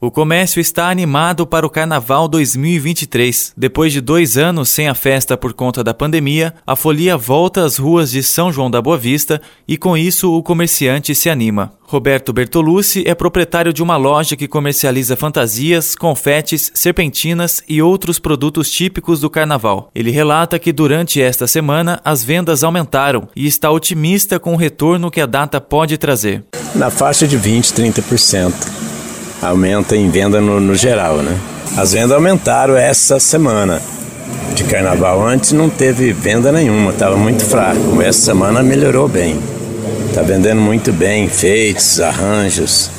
O comércio está animado para o Carnaval 2023. Depois de dois anos sem a festa por conta da pandemia, a folia volta às ruas de São João da Boa Vista e, com isso, o comerciante se anima. Roberto Bertolucci é proprietário de uma loja que comercializa fantasias, confetes, serpentinas e outros produtos típicos do carnaval. Ele relata que durante esta semana as vendas aumentaram e está otimista com o retorno que a data pode trazer. Na faixa de 20, 30% aumenta em venda no, no geral, né? As vendas aumentaram essa semana de carnaval. Antes não teve venda nenhuma, estava muito fraco. Essa semana melhorou bem. Está vendendo muito bem, enfeites, arranjos.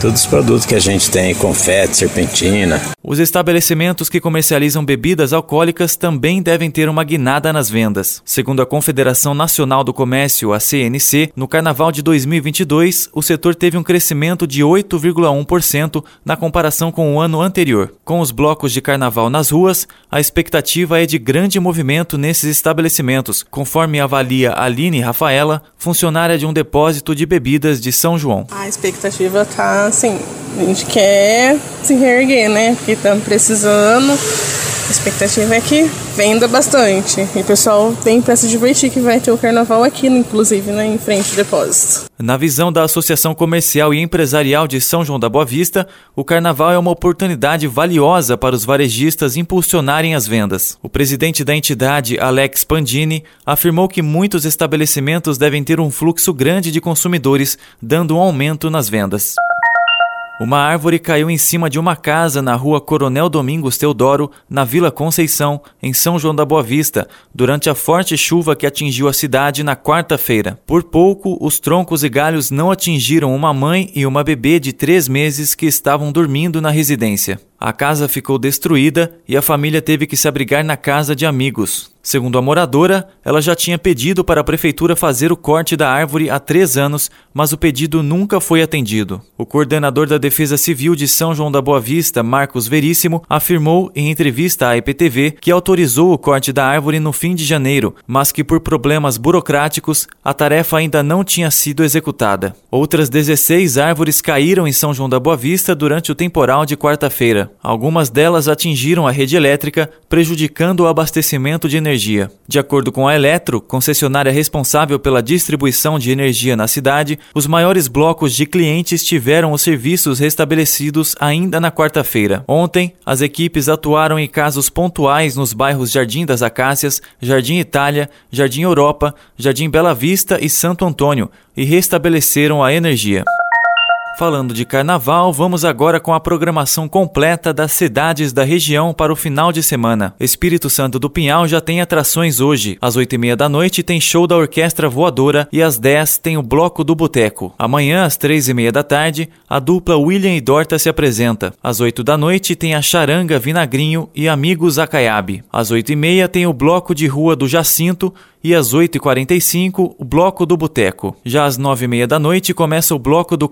Todos os produtos que a gente tem, confete, serpentina. Os estabelecimentos que comercializam bebidas alcoólicas também devem ter uma guinada nas vendas. Segundo a Confederação Nacional do Comércio, a CNC, no carnaval de 2022, o setor teve um crescimento de 8,1% na comparação com o ano anterior. Com os blocos de carnaval nas ruas, a expectativa é de grande movimento nesses estabelecimentos, conforme avalia Aline Rafaela, funcionária de um depósito de bebidas de São João. A expectativa está assim, a gente quer se reerguer, né? Porque estamos precisando. A expectativa é que venda bastante. E o pessoal tem para se divertir que vai ter o carnaval aqui, inclusive, né, em frente ao depósito. Na visão da Associação Comercial e Empresarial de São João da Boa Vista, o carnaval é uma oportunidade valiosa para os varejistas impulsionarem as vendas. O presidente da entidade, Alex Pandini, afirmou que muitos estabelecimentos devem ter um fluxo grande de consumidores, dando um aumento nas vendas. Uma árvore caiu em cima de uma casa na rua Coronel Domingos Teodoro, na Vila Conceição, em São João da Boa Vista, durante a forte chuva que atingiu a cidade na quarta-feira. Por pouco, os troncos e galhos não atingiram uma mãe e uma bebê de três meses que estavam dormindo na residência. A casa ficou destruída e a família teve que se abrigar na casa de amigos. Segundo a moradora, ela já tinha pedido para a prefeitura fazer o corte da árvore há três anos, mas o pedido nunca foi atendido. O coordenador da Defesa Civil de São João da Boa Vista, Marcos Veríssimo, afirmou em entrevista à IPTV que autorizou o corte da árvore no fim de janeiro, mas que por problemas burocráticos a tarefa ainda não tinha sido executada. Outras 16 árvores caíram em São João da Boa Vista durante o temporal de quarta-feira. Algumas delas atingiram a rede elétrica, prejudicando o abastecimento de energia. De acordo com a Eletro, concessionária responsável pela distribuição de energia na cidade, os maiores blocos de clientes tiveram os serviços restabelecidos ainda na quarta-feira. Ontem, as equipes atuaram em casos pontuais nos bairros Jardim das Acácias, Jardim Itália, Jardim Europa, Jardim Bela Vista e Santo Antônio e restabeleceram a energia. Falando de carnaval, vamos agora com a programação completa das cidades da região para o final de semana. Espírito Santo do Pinhal já tem atrações hoje. Às oito e meia da noite tem show da Orquestra Voadora e às dez tem o Bloco do Boteco. Amanhã, às três e meia da tarde, a dupla William e Dorta se apresenta. Às oito da noite tem a Charanga Vinagrinho e Amigos Acaiabe. Às oito e meia tem o Bloco de Rua do Jacinto e às 8h45 o Bloco do Boteco. Já às 9h30 da noite começa o Bloco do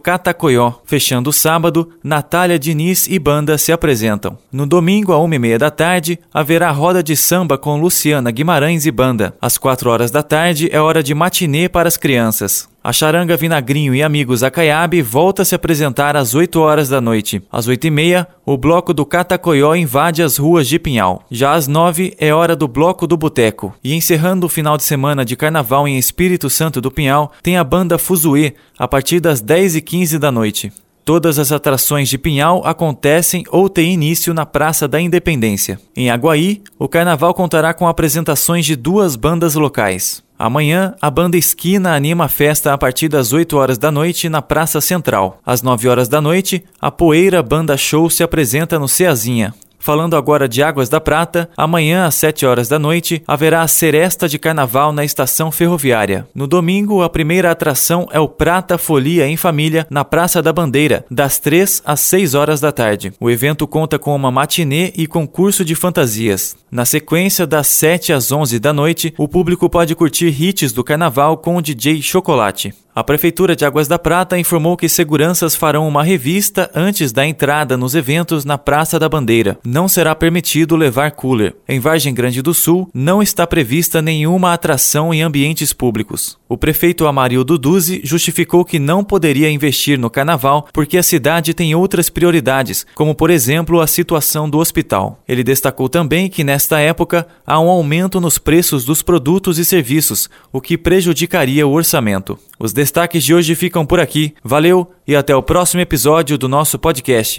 Fechando o sábado, Natália Diniz e banda se apresentam. No domingo, à 1h30 da tarde, haverá roda de samba com Luciana Guimarães e banda. Às 4 horas da tarde é hora de matinê para as crianças. A charanga Vinagrinho e Amigos Acaiabe volta a se apresentar às 8 horas da noite. Às 8 e meia, o bloco do Catacoió invade as ruas de Pinhal. Já às 9 é hora do bloco do Boteco. E encerrando o final de semana de carnaval em Espírito Santo do Pinhal, tem a banda Fuzuê, a partir das 10 e 15 da noite. Todas as atrações de Pinhal acontecem ou têm início na Praça da Independência. Em Aguaí, o carnaval contará com apresentações de duas bandas locais. Amanhã, a banda Esquina anima a festa a partir das 8 horas da noite na Praça Central. Às 9 horas da noite, a Poeira Banda Show se apresenta no Ceazinha. Falando agora de Águas da Prata, amanhã às 7 horas da noite haverá a seresta de carnaval na estação ferroviária. No domingo, a primeira atração é o Prata Folia em Família na Praça da Bandeira, das 3 às 6 horas da tarde. O evento conta com uma matinê e concurso de fantasias. Na sequência, das 7 às 11 da noite, o público pode curtir hits do carnaval com o DJ Chocolate. A Prefeitura de Águas da Prata informou que seguranças farão uma revista antes da entrada nos eventos na Praça da Bandeira. Não será permitido levar cooler. Em Vargem Grande do Sul, não está prevista nenhuma atração em ambientes públicos. O prefeito Amarildo Duzi justificou que não poderia investir no carnaval porque a cidade tem outras prioridades, como por exemplo a situação do hospital. Ele destacou também que nesta época há um aumento nos preços dos produtos e serviços, o que prejudicaria o orçamento. Os destaques de hoje ficam por aqui. Valeu e até o próximo episódio do nosso podcast.